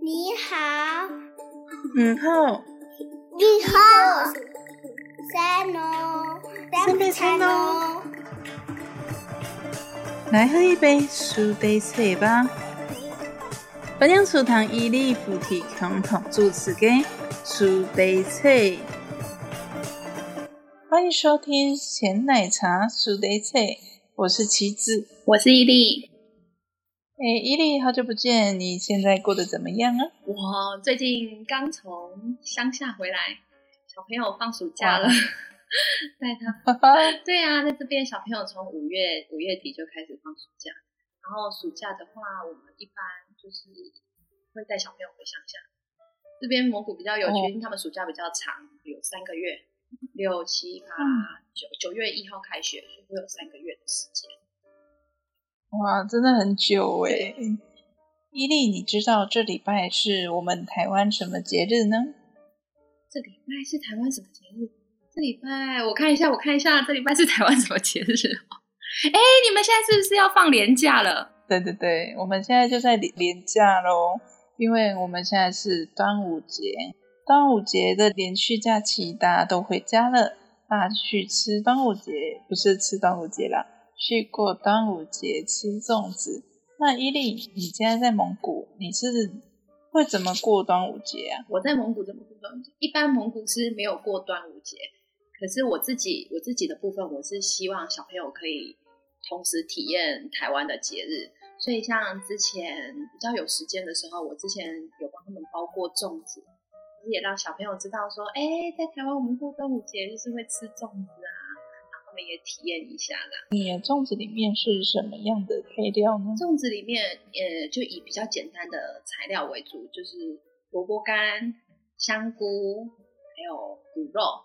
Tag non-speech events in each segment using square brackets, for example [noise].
你好，你好，你好，三哦，三杯餐哦，来喝一杯苏杯茶吧。本娘厨堂伊利夫提康同主持嘅苏杯茶，欢迎收听咸奶茶苏杯茶，我是棋子，我是伊利。哎，伊利，好久不见，你现在过得怎么样啊？我最近刚从乡下回来，小朋友放暑假了，带他。[laughs] 对啊，在这边小朋友从五月五月底就开始放暑假，然后暑假的话，我们一般就是会带小朋友回乡下。这边蒙古比较有趣，因为他们暑假比较长，有三个月，六七八九九月一号开学，所以会有三个月的时间。哇，真的很久哎！伊利，你知道这礼拜是我们台湾什么节日呢？这礼拜是台湾什么节日？这礼拜我看一下，我看一下，这礼拜是台湾什么节日？哎，你们现在是不是要放年假了？对对对，我们现在就在年年假喽，因为我们现在是端午节，端午节的连续假期，大家都回家了，大家去吃端午节，不是吃端午节啦。去过端午节吃粽子。那伊利，你现在在蒙古，你是会怎么过端午节啊？我在蒙古怎么过端午节？一般蒙古是没有过端午节，可是我自己我自己的部分，我是希望小朋友可以同时体验台湾的节日。所以像之前比较有时间的时候，我之前有帮他们包过粽子，也让小朋友知道说，哎，在台湾我们过端午节就是会吃粽子。们也体验一下啦。你的粽子里面是什么样的配料呢？粽子里面，呃，就以比较简单的材料为主，就是萝卜干、香菇，还有卤肉，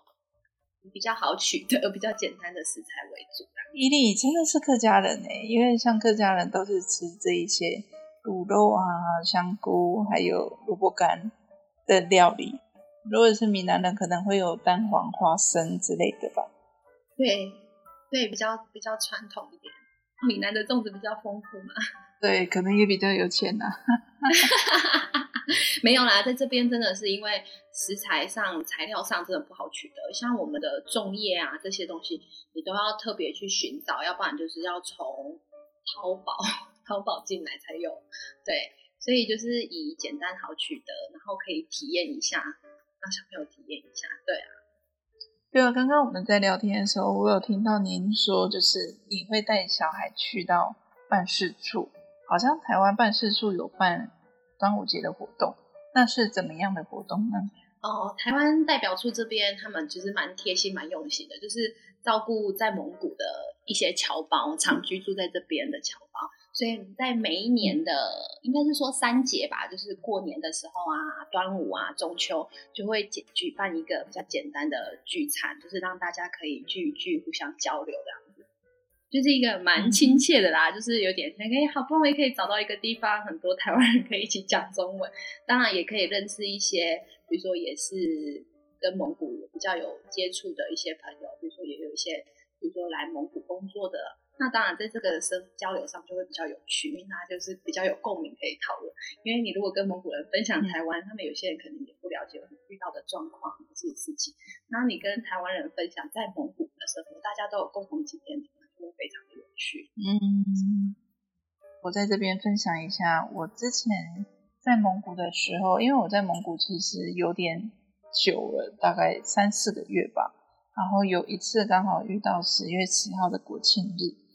比较好取的、比较简单的食材为主啦。伊利真的是客家人呢，因为像客家人都是吃这一些卤肉啊、香菇，还有萝卜干的料理。如果是闽南人，可能会有蛋黄、花生之类的吧。对，对，比较比较传统一点。闽南的粽子比较丰富嘛。[laughs] 对，可能也比较有钱呐。没有啦，在这边真的是因为食材上、材料上真的不好取得，像我们的粽叶啊这些东西，你都要特别去寻找，要不然就是要从淘宝 [laughs] 淘宝进来才有。对，所以就是以简单好取得，然后可以体验一下，让小朋友体验一下。对啊。对啊，刚刚我们在聊天的时候，我有听到您说，就是你会带小孩去到办事处，好像台湾办事处有办端午节的活动，那是怎么样的活动呢？哦，台湾代表处这边他们其实蛮贴心、蛮用心的，就是照顾在蒙古的一些侨胞，长居住在这边的侨胞。所以在每一年的应该是说三节吧，就是过年的时候啊，端午啊，中秋就会举举办一个比较简单的聚餐，就是让大家可以聚一聚，互相交流这样子，就是一个蛮亲切的啦，就是有点那个好不容易可以找到一个地方，很多台湾人可以一起讲中文，当然也可以认识一些，比如说也是跟蒙古比较有接触的一些朋友，比如说也有一些，比如说来蒙古工作的。那当然，在这个生交流上就会比较有趣，因为他就是比较有共鸣可以讨论。因为你如果跟蒙古人分享台湾，他们有些人可能也不了解遇到的状况这些事情。然后你跟台湾人分享在蒙古的生活，大家都有共同经验，就会非常的有趣。嗯，我在这边分享一下，我之前在蒙古的时候，因为我在蒙古其实有点久了，大概三四个月吧。然后有一次刚好遇到十月七号的国庆日。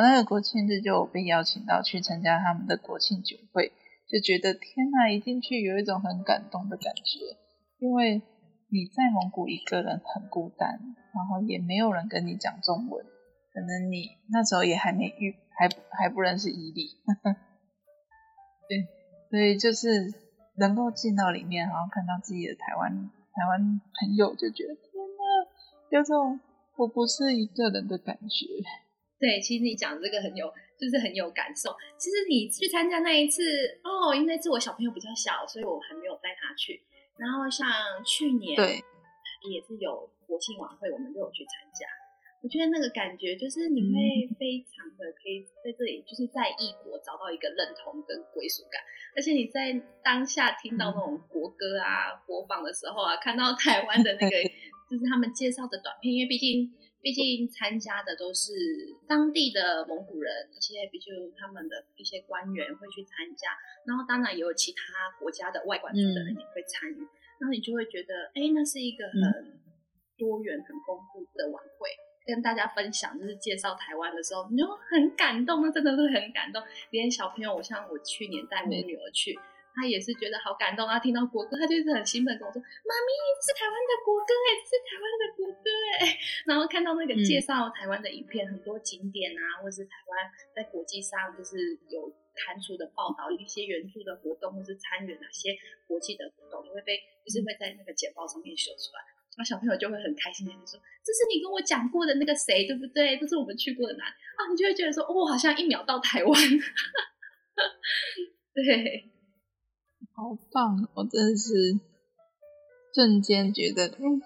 那个国庆日就被邀请到去参加他们的国庆酒会，就觉得天呐，一进去有一种很感动的感觉，因为你在蒙古一个人很孤单，然后也没有人跟你讲中文，可能你那时候也还没遇，还还不认识伊利，对，所以就是能够进到里面，然后看到自己的台湾台湾朋友，就觉得天呐，有种我不是一个人的感觉。对，其实你讲这个很有，就是很有感受。其实你去参加那一次，哦，因为是我小朋友比较小，所以我还没有带他去。然后像去年，对，也是有国庆晚会，我们都有去参加。我觉得那个感觉就是你会非常的可以在这里，就是在异国找到一个认同跟归属感，而且你在当下听到那种国歌啊播放的时候啊，看到台湾的那个 [laughs] 就是他们介绍的短片，因为毕竟毕竟参加的都是当地的蒙古人，一些比如他们的一些官员会去参加，然后当然也有其他国家的外管处的人也会参与，然后你就会觉得，哎，那是一个很多元、很丰富的晚会。跟大家分享，就是介绍台湾的时候，你就很感动，那真的是很感动。连小朋友，我像我去年带我女儿去，她也是觉得好感动啊。听到国歌，他就是很兴奋跟我说：“妈咪，这是台湾的国歌哎，这是台湾的国歌哎。”然后看到那个介绍台湾的影片，很多景点啊，或是台湾在国际上就是有刊出的报道，一些援助的活动，或是参与哪些国际的活动，也会被就是会在那个简报上面秀出来。那小朋友就会很开心的就说：“这是你跟我讲过的那个谁，对不对？这是我们去过的哪啊？”你就会觉得说：“哦，好像一秒到台湾。[laughs] ”对，好棒！我真的是瞬间觉得，嗯，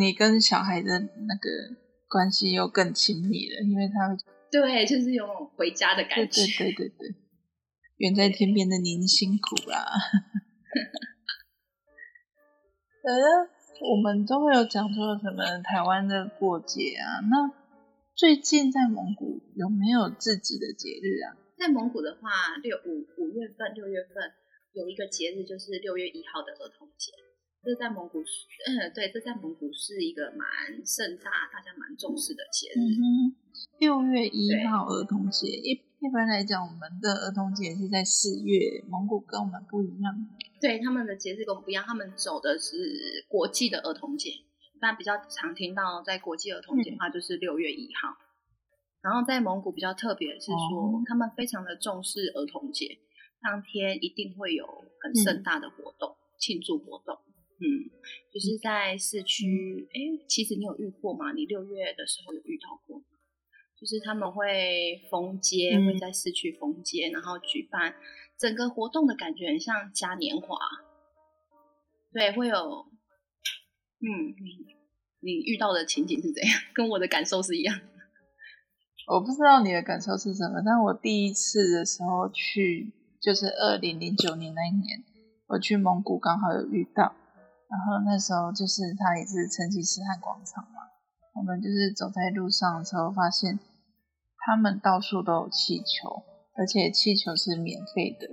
你跟小孩的那个关系又更亲密了，因为他对，就是有种回家的感觉。对对对对对，[laughs] 远在天边的您辛苦啦。[laughs] 呃。我们都会有讲说什么台湾的过节啊？那最近在蒙古有没有自己的节日啊？在蒙古的话，六五五月份、六月份有一个节日，就是六月一号的儿童节。这在蒙古，嗯，对，这在蒙古是一个蛮盛大、大家蛮重视的节日。六月一号儿童节，一一般来讲，我们的儿童节是在四月，蒙古跟我们不一样。对，他们的节日跟我们不一样，他们走的是国际的儿童节，但比较常听到在国际儿童节的话，就是六月一号。然后在蒙古比较特别的是说，他们非常的重视儿童节，当天一定会有很盛大的活动，庆祝活动。嗯，就是在市区，哎，其实你有遇过吗？你六月的时候有遇到过吗？就是他们会封街，会在市区封街，然后举办整个活动的感觉很像嘉年华。对，会有，嗯，你你遇到的情景是怎样？[laughs] 跟我的感受是一样。我不知道你的感受是什么，但我第一次的时候去，就是二零零九年那一年，我去蒙古刚好有遇到。然后那时候就是他也是成吉思汗广场嘛，我们就是走在路上的时候发现，他们到处都有气球，而且气球是免费的，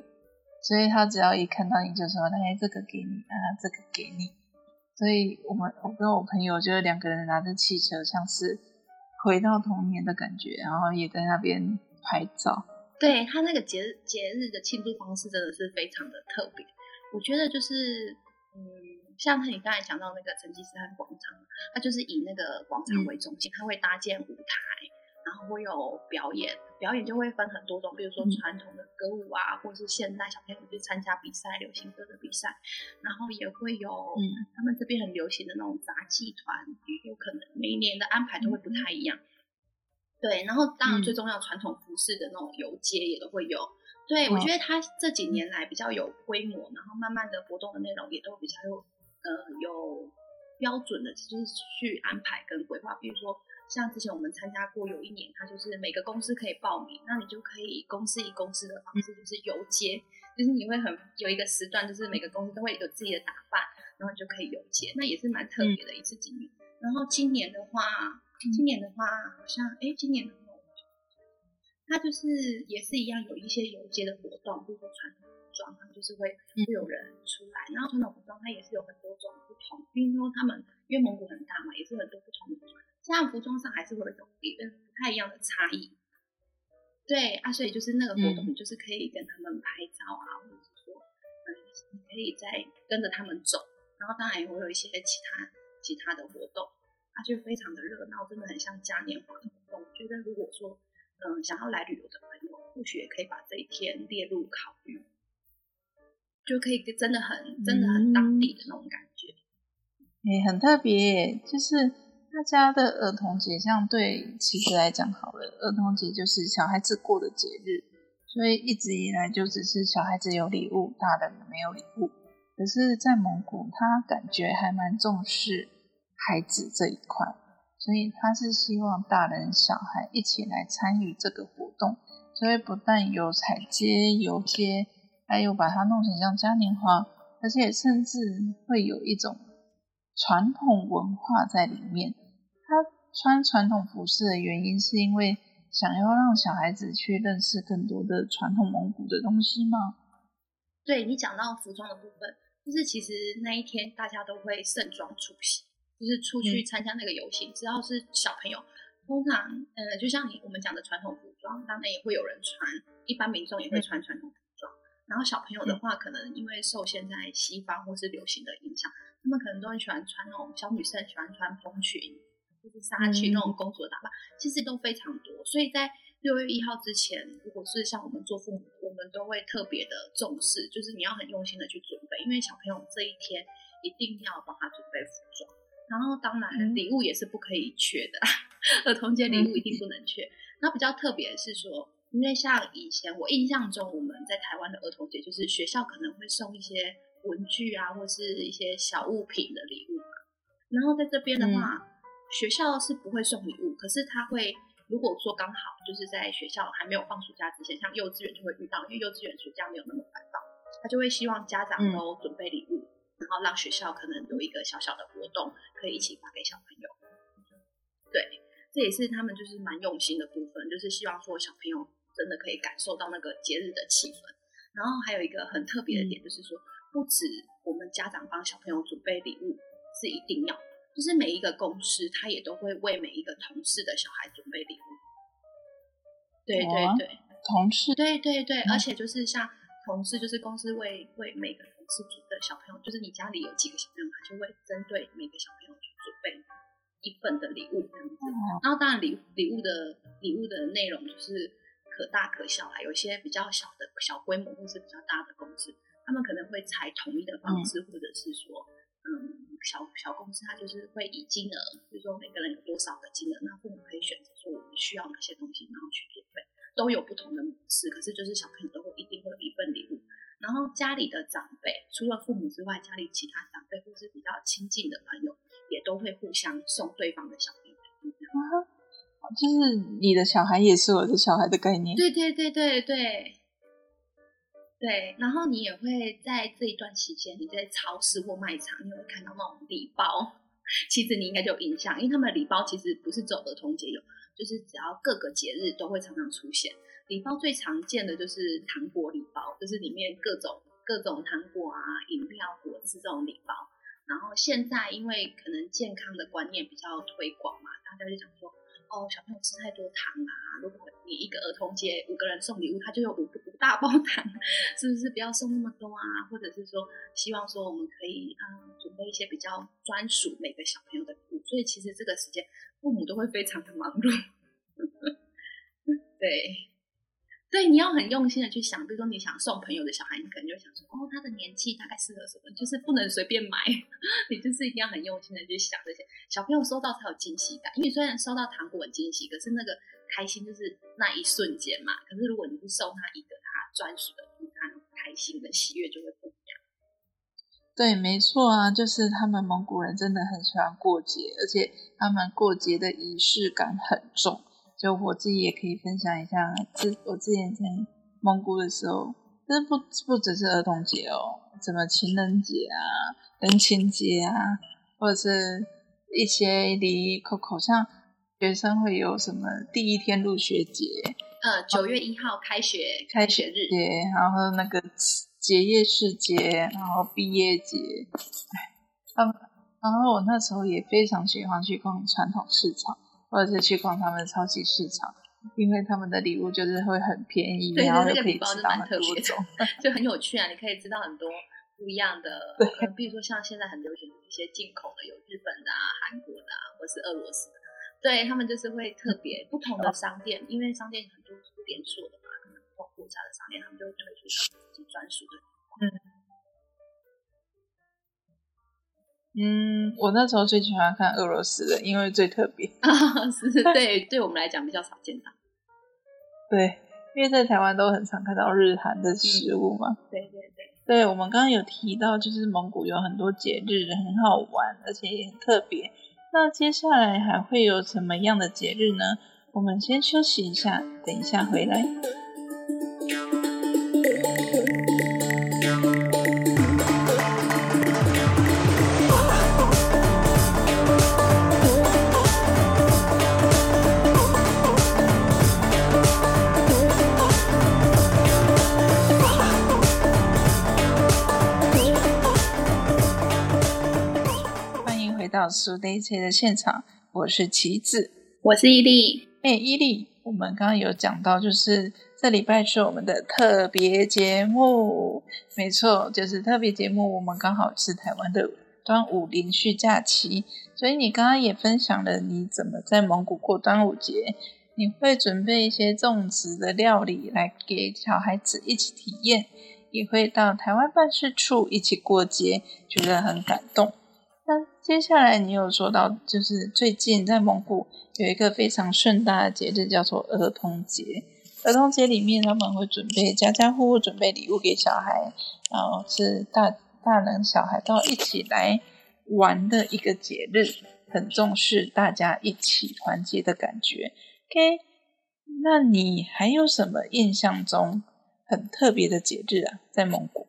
所以他只要一看到你就说，哎，这个给你，啊，这个给你，所以我们我跟我朋友就是两个人拿着气球，像是回到童年的感觉，然后也在那边拍照。对他那个节日节日的庆祝方式真的是非常的特别，我觉得就是嗯。像你刚才讲到那个成吉思汗广场，它就是以那个广场为中心，它会搭建舞台，然后会有表演，表演就会分很多种，比如说传统的歌舞啊，或者是现代小朋友去参加比赛，流行歌的比赛，然后也会有他们这边很流行的那种杂技团，也有可能每一年的安排都会不太一样。对，然后当然最重要传统服饰的那种游街也都会有。对，我觉得它这几年来比较有规模，然后慢慢的活动的内容也都比较有。呃，有标准的，就是去安排跟规划。比如说，像之前我们参加过，有一年，它就是每个公司可以报名，那你就可以公司以公司的方式，就是游街，就是你会很有一个时段，就是每个公司都会有自己的打扮，然后你就可以游街，那也是蛮特别的一次经历。然后今年的话，今年的话，好像哎，今年的话，它就是也是一样，有一些游街的活动，比如说传统服。装，就是会会有人出来，然后传统服装它也是有很多种不同，因为说他们因为蒙古很大嘛，也是很多不同的团，这样服装上还是会有一个不太一样的差异。对啊，所以就是那个活动，就是可以跟他们拍照啊，或者是说，嗯，你可以再跟着他们走，然后当然也会有一些其他其他的活动，啊，就非常的热闹，真的很像嘉年华的活动。我觉得如果说嗯想要来旅游的朋友，或许也可以把这一天列入考虑。就可以真的很真的很当地的那种感觉，哎，很特别。就是大家的儿童节，像对其实来讲好了，儿童节就是小孩子过的节日，所以一直以来就只是小孩子有礼物，大人没有礼物。可是，在蒙古，他感觉还蛮重视孩子这一块，所以他是希望大人小孩一起来参与这个活动，所以不但有彩街、游街，还有把它弄成像嘉年华，而且甚至会有一种传统文化在里面。他穿传统服饰的原因，是因为想要让小孩子去认识更多的传统蒙古的东西吗？对你讲到服装的部分，就是其实那一天大家都会盛装出席。就是出去参加那个游行，只要是小朋友，通常呃，就像你我们讲的传统服装，当然也会有人穿，一般民众也会穿传统服装。然后小朋友的话，可能因为受现在西方或是流行的影响，他们可能都很喜欢穿那种小女生喜欢穿蓬裙，就是纱裙那种公主的打扮，其实都非常多。所以在六月一号之前，如果是像我们做父母，我们都会特别的重视，就是你要很用心的去准备，因为小朋友这一天一定要帮他准备服装。然后当然礼物也是不可以缺的，儿童节礼物一定不能缺。那比较特别的是说，因为像以前我印象中我们在台湾的儿童节，就是学校可能会送一些文具啊，或是一些小物品的礼物。然后在这边的话，学校是不会送礼物，可是他会如果说刚好就是在学校还没有放暑假之前，像幼稚园就会遇到，因为幼稚园暑假没有那么繁忙，他就会希望家长都准备礼物。然后让学校可能有一个小小的活动，可以一起发给小朋友。对，这也是他们就是蛮用心的部分，就是希望说小朋友真的可以感受到那个节日的气氛。然后还有一个很特别的点，就是说不止我们家长帮小朋友准备礼物是一定要，就是每一个公司他也都会为每一个同事的小孩准备礼物。对对对，同事。对对对，而且就是像同事，就是公司为为每个。是组的小朋友，就是你家里有几个小朋友，他就会针对每个小朋友去准备一份的礼物这样子。然后当然礼礼物的礼物的内容就是可大可小啦，有些比较小的小规模或是比较大的公司，他们可能会采统一的方式，或者是说，嗯，小小公司它就是会以金额，比如说每个人有多少的金额，那父母可以选择说我们需要哪些东西，然后去准备，都有不同的模式。可是就是小朋友都会一定会有一份礼物。然后家里的长辈，除了父母之外，家里其他长辈或是比较亲近的朋友，也都会互相送对方的小朋友。就是你的小孩也是我的小孩的概念。对对对对对，对。然后你也会在这一段期间，你在超市或卖场，你会看到那种礼包。其实你应该就有印象，因为他们的礼包其实不是走儿童节有，就是只要各个节日都会常常出现。礼包最常见的就是糖果礼包，就是里面各种各种糖果啊、饮料、果汁这种礼包。然后现在因为可能健康的观念比较推广嘛，大家就想说，哦，小朋友吃太多糖啊，如果你一个儿童节五个人送礼物，他就有五五大包糖，是不是不要送那么多啊？或者是说，希望说我们可以啊准备一些比较专属每个小朋友的礼物。所以其实这个时间父母都会非常的忙碌，[laughs] 对。对，你要很用心的去想，比如说你想送朋友的小孩，你可能就想说，哦，他的年纪大概适合什么，就是不能随便买，[laughs] 你就是一定要很用心的去想这些。小朋友收到才有惊喜感，因为虽然收到糖果很惊喜，可是那个开心就是那一瞬间嘛。可是如果你是送他一个他专属的，他开心的喜悦就会不一样。对，没错啊，就是他们蒙古人真的很喜欢过节，而且他们过节的仪式感很重。就我自己也可以分享一下，之我之前在蒙古的时候，但是不不只是儿童节哦，什么情人节啊、人情节啊，或者是一些离口口像学生会有什么第一天入学节，呃，九月一号开学开学日节，然后那个结业式节，然后毕业节，哎，然后我那时候也非常喜欢去逛传统市场。或者是去逛他们的超级市场，因为他们的礼物就是会很便宜，然后又可以知道很多种，[laughs] 就很有趣啊！你可以知道很多不一样的，对，比如说像现在很流行一些进口的，有日本的、啊、韩国的，啊，或是俄罗斯的，对他们就是会特别不同的商店，因为商店很多是连锁的嘛，可能不同国家的商店，他们就会推出他们自己专属的，嗯。嗯，我那时候最喜欢看俄罗斯的，因为最特别。[laughs] 是，对，对我们来讲比较少见到。对，因为在台湾都很常看到日韩的食物嘛。对对对。对，我们刚刚有提到，就是蒙古有很多节日很好玩，而且也很特别。那接下来还会有什么样的节日呢？我们先休息一下，等一下回来。到苏 day 车的现场，我是棋子。我是伊利，哎，伊利，我们刚刚有讲到，就是这礼拜是我们的特别节目，没错，就是特别节目。我们刚好是台湾的端午连续假期，所以你刚刚也分享了你怎么在蒙古过端午节。你会准备一些种植的料理来给小孩子一起体验，也会到台湾办事处一起过节，觉得很感动。接下来你有说到，就是最近在蒙古有一个非常盛大的节日，叫做儿童节。儿童节里面他们会准备家家户户准备礼物给小孩，然后是大大人小孩都一起来玩的一个节日，很重视大家一起团结的感觉。OK，那你还有什么印象中很特别的节日啊？在蒙古，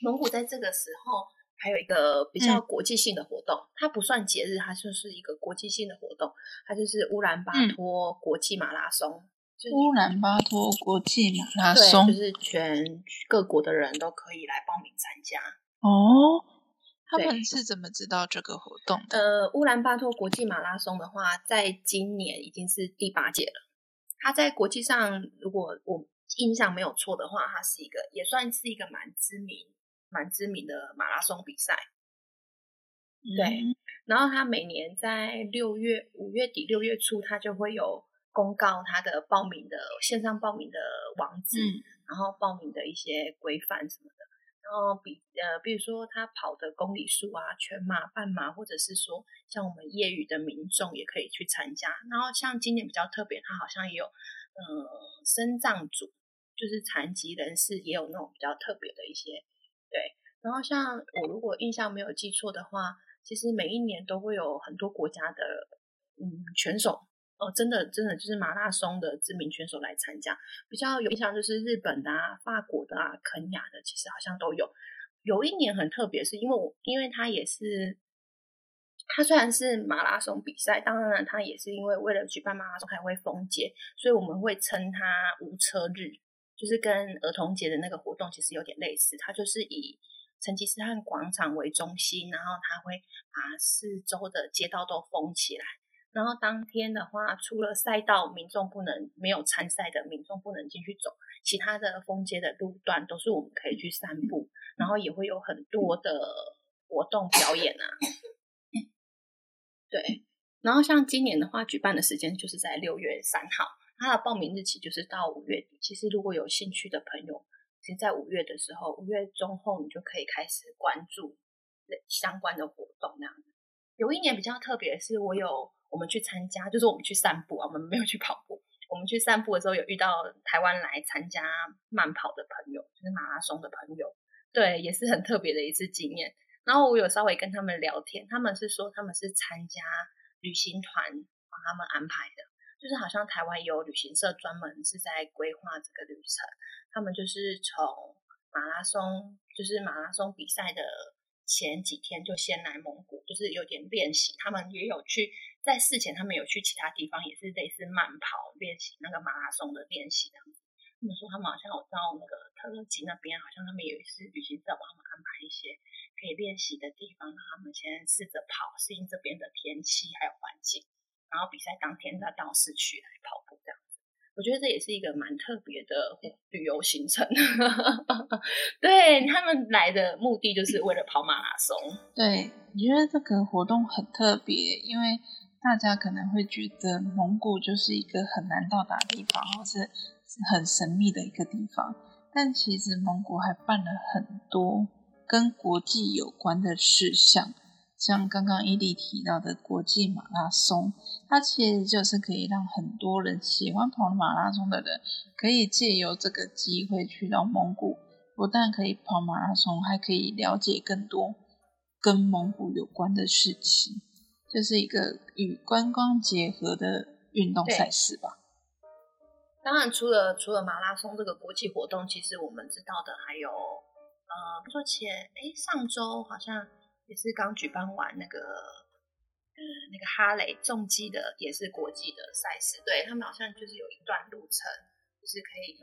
蒙古在这个时候还有一个比较国际性的活动，它不算节日，它就是一个国际性的活动，它就是乌兰巴托国际马拉松。乌兰巴托国际马拉，松就是全各国的人都可以来报名参加。哦，他对们是怎么知道这个活动的？呃，乌兰巴托国际马拉松的话，在今年已经是第八届了。它在国际上，如果我印象没有错的话，它是一个也算是一个蛮知名、蛮知名的马拉松比赛。对嗯然后他每年在六月、五月底、六月初，他就会有公告他的报名的线上报名的网址，嗯然后报名的一些规范什么的。然后比呃，比如说他跑的公里数啊，全马、半马，或者是说像我们业余的民众也可以去参加。然后像今年比较特别，他好像也有呃身障组，就是残疾人士也有那种比较特别的一些对。然后像我如果印象没有记错的话，其实每一年都会有很多国家的嗯选手哦，真的真的就是马拉松的知名选手来参加。比较有印象就是日本的啊、法国的啊、肯雅的，其实好像都有。有一年很特别，是因为我因为它也是，它虽然是马拉松比赛，当然它也是因为为了举办马拉松还会封街，所以我们会称它无车日，就是跟儿童节的那个活动其实有点类似。它就是以成吉思汗广场为中心，然后它会把四周的街道都封起来。然后当天的话，除了赛道民众不能没有参赛的民众不能进去走，其他的封街的路段都是我们可以去散步，然后也会有很多的活动表演啊。对，然后像今年的话，举办的时间就是在六月三号，它的报名日期就是到五月底。其实如果有兴趣的朋友，其实在五月的时候，五月中后你就可以开始关注相关的活动那样子。有一年比较特别是，我有我们去参加，就是我们去散步啊，我们没有去跑步。我们去散步的时候，有遇到台湾来参加慢跑的朋友，就是马拉松的朋友，对，也是很特别的一次经验。然后我有稍微跟他们聊天，他们是说他们是参加旅行团帮他们安排的，就是好像台湾有旅行社专门是在规划这个旅程，他们就是从马拉松，就是马拉松比赛的前几天就先来蒙古，就是有点练习。他们也有去在事前，他们有去其他地方，也是类似慢跑练习那个马拉松的练习。他们说他们好像有到那个特勒吉那边，好像他们有一次旅行社帮他们安排一些可以练习的地方，让他们先试着跑，适应这边的天气还有环境，然后比赛当天再到市区来跑步这样子。我觉得这也是一个蛮特别的旅游行程。[laughs] 对他们来的目的就是为了跑马拉松。对，我觉得这个活动很特别，因为大家可能会觉得蒙古就是一个很难到达的地方，或是很神秘的一个地方。但其实蒙古还办了很多跟国际有关的事项，像刚刚伊利提到的国际马拉松，它其实就是可以让很多人喜欢跑马拉松的人，可以借由这个机会去到蒙古，不但可以跑马拉松，还可以了解更多跟蒙古有关的事情。就是一个与观光结合的运动赛事吧。当然，除了除了马拉松这个国际活动，其实我们知道的还有，呃，不说前，哎，上周好像也是刚举办完那个，呃，那个哈雷重机的，也是国际的赛事，对他们好像就是有一段路程，就是可以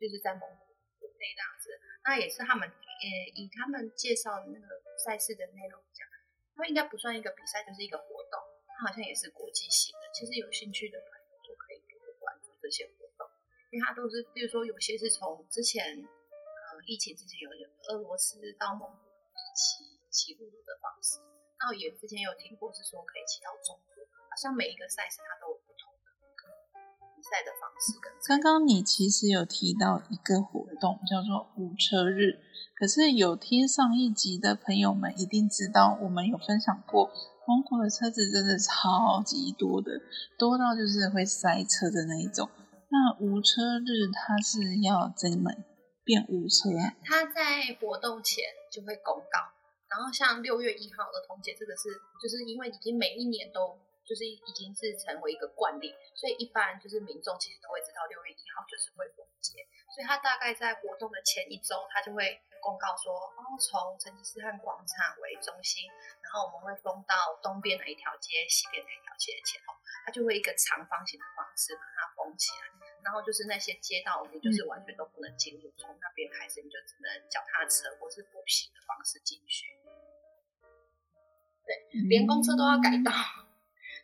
就是在蒙古那这样子，那也是他们，呃，以他们介绍的那个赛事的内容讲，它应该不算一个比赛，就是一个活动，它好像也是国际性的，其实有兴趣的朋友就可以多关注这些活动。因为它都是，比如说有些是从之前，呃，疫情之前有俄罗斯到蒙古骑骑陆路的方式，然后也之前有听过是说可以骑到中国，好像每一个赛事它都有不同的比赛的方式。刚刚你其实有提到一个活动叫做无车日，可是有听上一集的朋友们一定知道，我们有分享过，蒙古的车子真的超级多的，多到就是会塞车的那一种。那无车日它是要怎么变无车啊？它在活动前就会公告，然后像六月一号儿童节这个是，就是因为已经每一年都就是已经是成为一个惯例，所以一般就是民众其实都会知道六月一号就是会封街，所以他大概在活动的前一周，他就会公告说，哦，从成吉思汗广场为中心，然后我们会封到东边的一条街、西边的一条街前后，它就会一个长方形的方式把它封起来。然后就是那些街道，你就是完全都不能进入，从那边开始你就只能脚踏车或是步行的方式进去。对，连公车都要改道，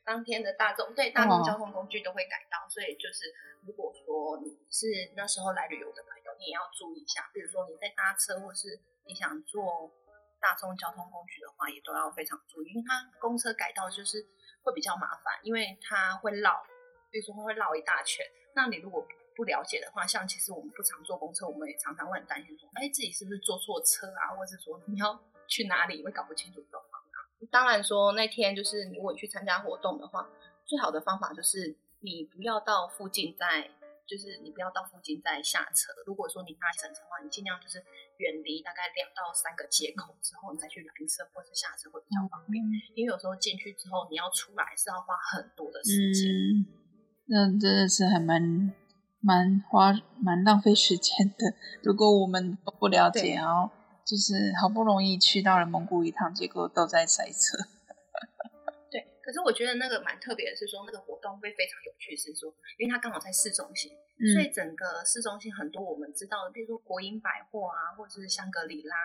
当天的大众对大众交通工具都会改道，所以就是如果说你是那时候来旅游的朋友，你也要注意一下。比如说你在搭车或是你想坐大众交通工具的话，也都要非常注意，因为它公车改道就是会比较麻烦，因为它会绕，比如说它会绕一大圈。那你如果不了解的话，像其实我们不常坐公车，我们也常常会很担心说，哎，自己是不是坐错车啊，或者是说你要 [laughs] 去哪里，会搞不清楚状况啊。当然说那天就是如果去参加活动的话，最好的方法就是你不要到附近再，就是你不要到附近再下车。如果说你搭乘车的话，你尽量就是远离大概两到三个街口之后，你再去拦车或者下车会比较方便。因为有时候进去之后你要出来是要花很多的时间。那真的是还蛮蛮花蛮浪费时间的。如果我们都不了解，然后就是好不容易去到了蒙古一趟，结果都在塞车。[laughs] 对，可是我觉得那个蛮特别的是说，那个活动会非常有趣，是说因为它刚好在市中心，所以整个市中心很多我们知道的，比如说国营百货啊，或者是香格里拉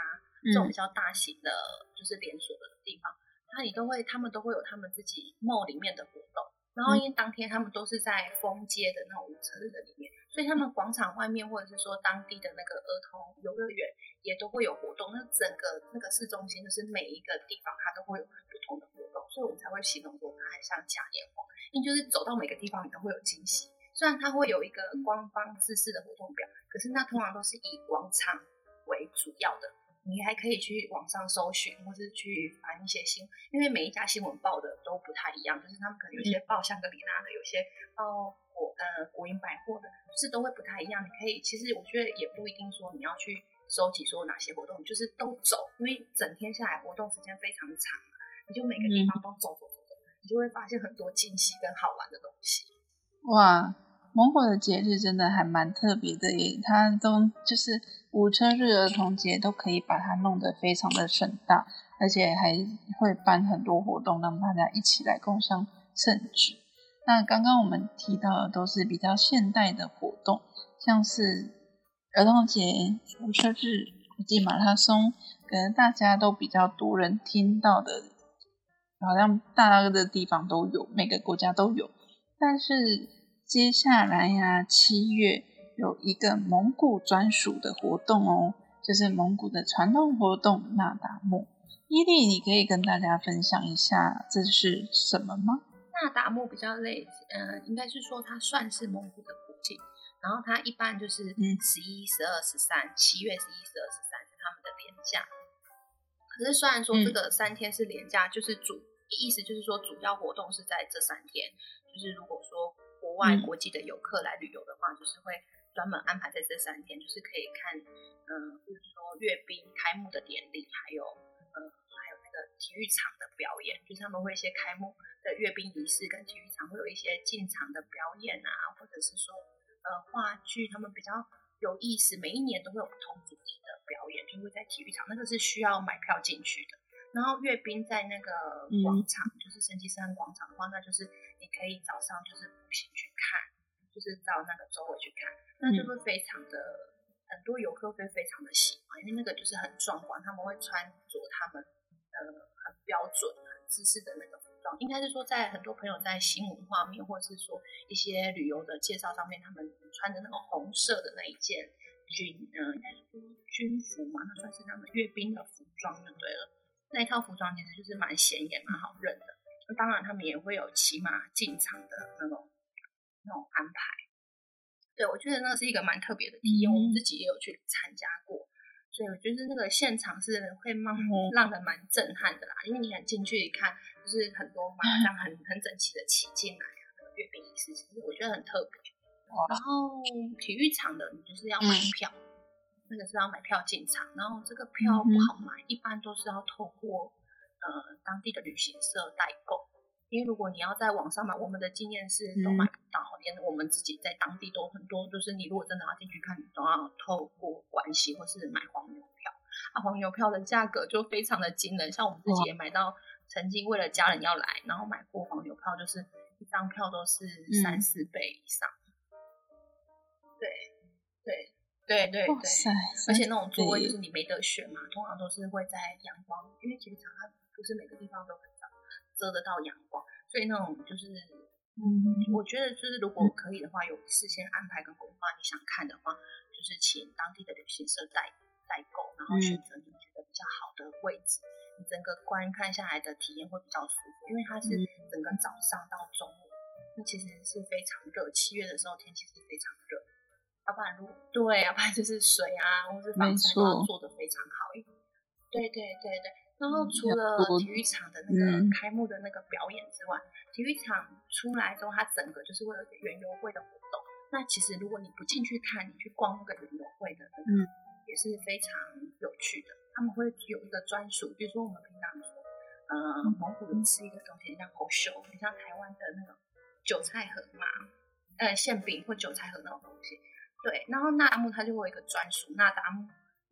这种比较大型的，就是连锁的地方，那你都会他们都会有他们自己 mall 里面的活动。然后因为当天他们都是在封街的那种车的里面，所以他们广场外面或者是说当地的那个儿童游乐园也都会有活动。那整个那个市中心就是每一个地方它都会有不同的活动，所以我们才会形容说它很像嘉年华。因为就是走到每个地方你都会有惊喜。虽然它会有一个官方自式的活动表，可是那通常都是以广场为主要的。你还可以去网上搜寻，或是去翻一些新，因为每一家新闻报的都不太一样，就是他们可能有些报香格里拉的，有些报国呃国营百货的，就是都会不太一样。你可以，其实我觉得也不一定说你要去收集说哪些活动，就是都走，因为整天下来活动时间非常长你就每个地方都走走走走，你就会发现很多惊喜跟好玩的东西。哇！蒙古的节日真的还蛮特别的耶，它都就是五车日、儿童节都可以把它弄得非常的盛大，而且还会办很多活动，让大家一起来共襄盛举。那刚刚我们提到的都是比较现代的活动，像是儿童节、五车日、国际马拉松，可能大家都比较多人听到的，好像大的地方都有，每个国家都有，但是。接下来呀，七月有一个蒙古专属的活动哦，就是蒙古的传统活动那达慕。伊利，你可以跟大家分享一下这是什么吗？那达慕比较累，嗯，应该是说它算是蒙古的国庆，然后它一般就是十一、十二、十三，七月十一、十二、十三是他们的年假。可是虽然说这个三天是年假，就是主意思就是说主要活动是在这三天，就是如果说。国外国际的游客来旅游的话，就是会专门安排在这三天，就是可以看，嗯，比如说阅兵开幕的典礼，还有，呃，还有那个体育场的表演，就是他们会一些开幕的阅兵仪式，跟体育场会有一些进场的表演啊，或者是说呃话剧，他们比较有意思，每一年都会有不同主题的表演，就会在体育场，那个是需要买票进去的。然后阅兵在那个广场，就是升旗山广场的话，那就是你可以早上就是步行就是到那个周围去看，那就会非常的很多游客会非常的喜欢，因为那个就是很壮观，他们会穿着他们呃很标准、很姿势的那个服装，应该是说在很多朋友在新闻画面或者是说一些旅游的介绍上面，他们穿着那种红色的那一件军，嗯，应该是军服嘛，那算是他们阅兵的服装就对了。那一套服装其实就是蛮显眼、蛮好认的。那当然，他们也会有骑马进场的那种那种安排。对我觉得那是一个蛮特别的体验，我们自己也有去参加过，所以我觉得那个现场是会让让人蛮震撼的啦。因为你很进去一看，就是很多马上很很整齐的骑进来啊，那个阅兵仪式，其实我觉得很特别。然后体育场的你就是要买票。那个是要买票进场，然后这个票不好买，一般都是要透过呃当地的旅行社代购。因为如果你要在网上买，我们的经验是都买不到，连我们自己在当地都很多，就是你如果真的要进去看，你都要透过关系或是买黄牛票。啊，黄牛票的价格就非常的惊人，像我们自己也买到，曾经为了家人要来，然后买过黄牛票，就是一张票都是三四倍以上。对，对。对对对，而且那种座位就是你没得选嘛，通常都是会在阳光，因为其实它不是每个地方都遮得到阳光，所以那种就是，嗯，我觉得就是如果可以的话，有事先安排跟规划，你想看的话，就是请当地的旅行社代代购，然后选择你觉得比较好的位置，你整个观看下来的体验会比较舒服，因为它是整个早上到中午，那其实是非常热，七月的时候天气是非常热。要不然，如对，要不然就是水啊，或是防晒都要做的非常好。对对对对。然后除了体育场的那个开幕的那个表演之外，体育场出来之后，它整个就是会有一个园游会的活动。那其实如果你不进去看，你去逛那个园游会的那个，也是非常有趣的。他们会有一个专属，比如说我们平常说，呃，蒙古人吃一个东西像猴熊，很像台湾的那种韭菜盒嘛，呃，馅饼或韭菜盒那种东西。对，然后纳达木它就会有一个专属纳达木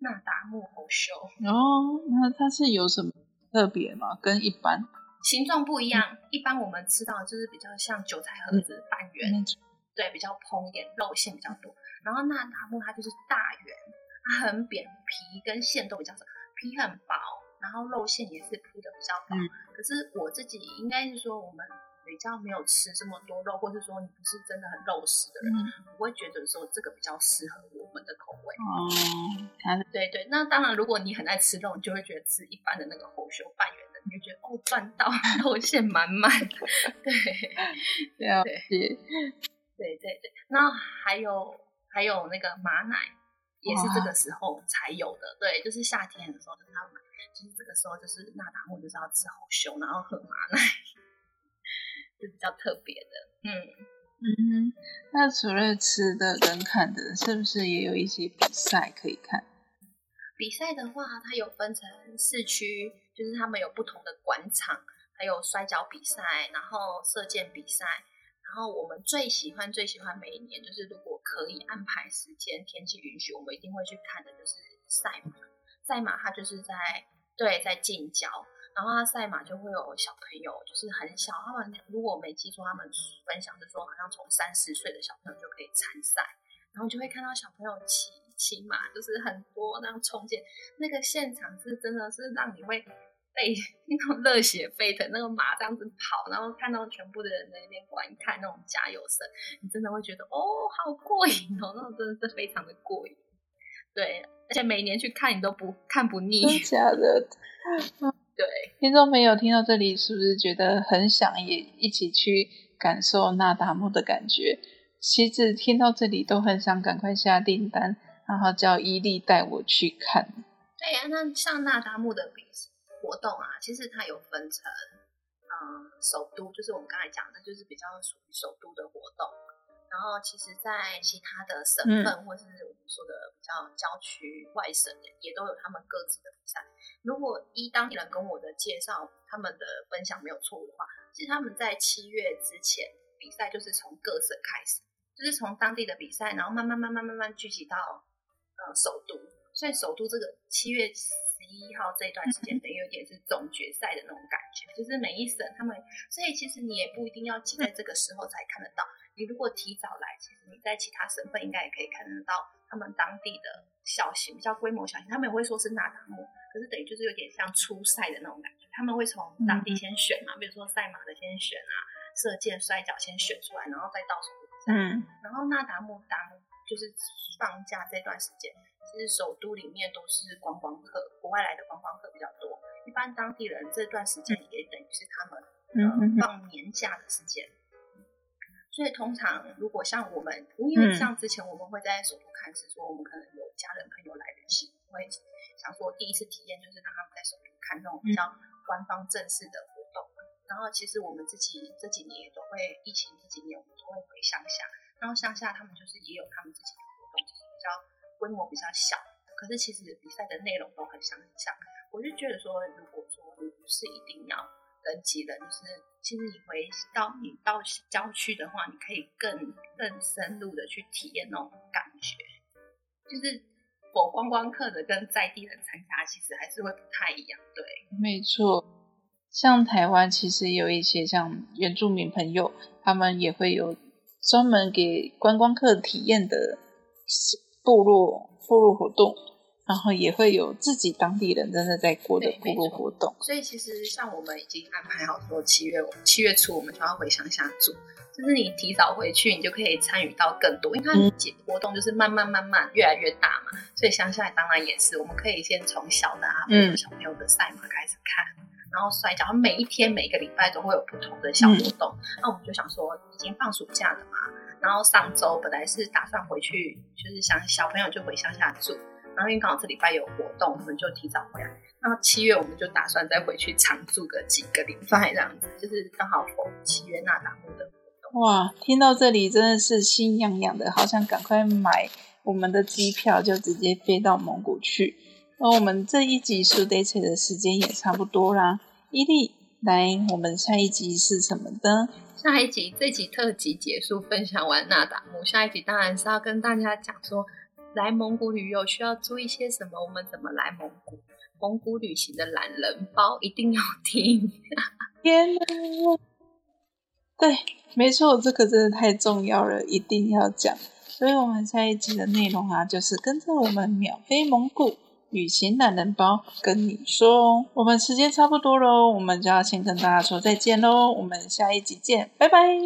纳达木猴修哦，那它是有什么特别吗？跟一般形状不一样，一般我们吃到就是比较像韭菜盒子半圆，对，比较蓬一点，肉馅比较多。然后纳达木它就是大圆，它很扁，皮跟馅都比较少，皮很薄，然后肉馅也是铺的比较薄。可是我自己应该是说我们。比较没有吃这么多肉，或是说你不是真的很肉食的人，我会觉得说这个比较适合我们的口味。哦，对对，那当然，如果你很爱吃肉，你就会觉得吃一般的那个红袖半圆的，你就觉得哦赚到，肉馅满满。[laughs] 对，对对对对对。那还有还有那个马奶，也是这个时候才有的。对，就是夏天的时候就是要买，就是这个时候就是那达木就是要吃红熊，然后喝马奶。是比较特别的，嗯嗯，那除了吃的跟看的，是不是也有一些比赛可以看？比赛的话，它有分成四区，就是他们有不同的广场，还有摔跤比赛，然后射箭比赛，然后我们最喜欢最喜欢每一年，就是如果可以安排时间，天气允许，我们一定会去看的，就是赛马。赛马它就是在对在近郊。然后他赛马就会有小朋友，就是很小，他们如果没记错，他们分享是说，好像从三四岁的小朋友就可以参赛，然后就会看到小朋友骑骑马，就是很多那样冲进，那个现场是真的是让你会被 [laughs] 那种热血沸腾，那个马这样子跑，然后看到全部的人在那边观看那种加油声，你真的会觉得哦，好过瘾哦，那种真的是非常的过瘾。对，而且每年去看你都不看不腻。假的。[laughs] 对，听众朋友听到这里，是不是觉得很想也一起去感受那达慕的感觉？其实听到这里都很想赶快下订单，然后叫伊利带我去看。对呀，那像那达慕的比活动啊，其实它有分成，嗯，首都就是我们刚才讲的，就是比较属于首都的活动，然后其实，在其他的省份、或是我们说的比较郊区外省的，也都有他们各自的比赛。如果依当地人跟我的介绍，他们的分享没有错误的话，其实他们在七月之前比赛就是从各省开始，就是从当地的比赛，然后慢慢慢慢慢慢聚集到呃首都。所以首都这个七月十。一号这一段时间等于有点是总决赛的那种感觉，就是每一省他们，所以其实你也不一定要挤在这个时候才看得到。你如果提早来，其实你在其他省份应该也可以看得到他们当地的小型、比较规模小型，他们也会说是纳达木，可是等于就是有点像初赛的那种感觉。他们会从当地先选嘛，比如说赛马的先选啊，射箭、摔跤先选出来，然后再到手比赛。嗯，然后纳达木当就是放假这段时间。其实首都里面都是观光客，国外来的观光客比较多。一般当地人这段时间也等于是他们嗯放年假的时间。所以通常如果像我们，因为像之前我们会在首都看，是说我们可能有家人朋友来旅行，会想说第一次体验就是让他们在首都看那种比较官方正式的活动。然后其实我们自己这几年也都会，疫情这几年我们都会回乡下，然后乡下他们就是也有他们自己的活动，就是比较。规模比较小，可是其实比赛的内容都很相像。我就觉得说，如果说你不是一定要人挤人，就是其实你回到你到郊区的话，你可以更更深入的去体验那种感觉。就是我观光客的跟在地人参加，其实还是会不太一样。对，没错。像台湾其实有一些像原住民朋友，他们也会有专门给观光客体验的。部落部落活动，然后也会有自己当地人真的在过的部落活动。所以其实像我们已经安排好说，七月七月初我们就要回乡下住，就是你提早回去，你就可以参与到更多。因为它活动就是慢慢慢慢越来越大嘛，所以乡下当然也是，我们可以先从小的啊，嗯，小朋友的赛马开始看，然后摔跤，每一天每个礼拜都会有不同的小活动。那我们就想说，已经放暑假了嘛。然后上周本来是打算回去，就是想小朋友就回乡下住。然后因为刚好这礼拜有活动，我们就提早回来。然后七月我们就打算再回去常住个几个礼拜，这样子就是刚好逢七月那达木的活动。哇，听到这里真的是心痒痒的，好想赶快买我们的机票，就直接飞到蒙古去。那我们这一集苏 day 的时间也差不多啦。伊利，来，我们下一集是什么的？下一集这集特辑结束，分享完那达木，下一集当然是要跟大家讲说，来蒙古旅游需要注意些什么，我们怎么来蒙古，蒙古旅行的懒人包一定要听。天哪！对，没错，这个真的太重要了，一定要讲。所以我们下一集的内容啊，就是跟着我们秒飞蒙古。旅行懒人包跟你说，我们时间差不多喽，我们就要先跟大家说再见喽，我们下一集见，拜拜。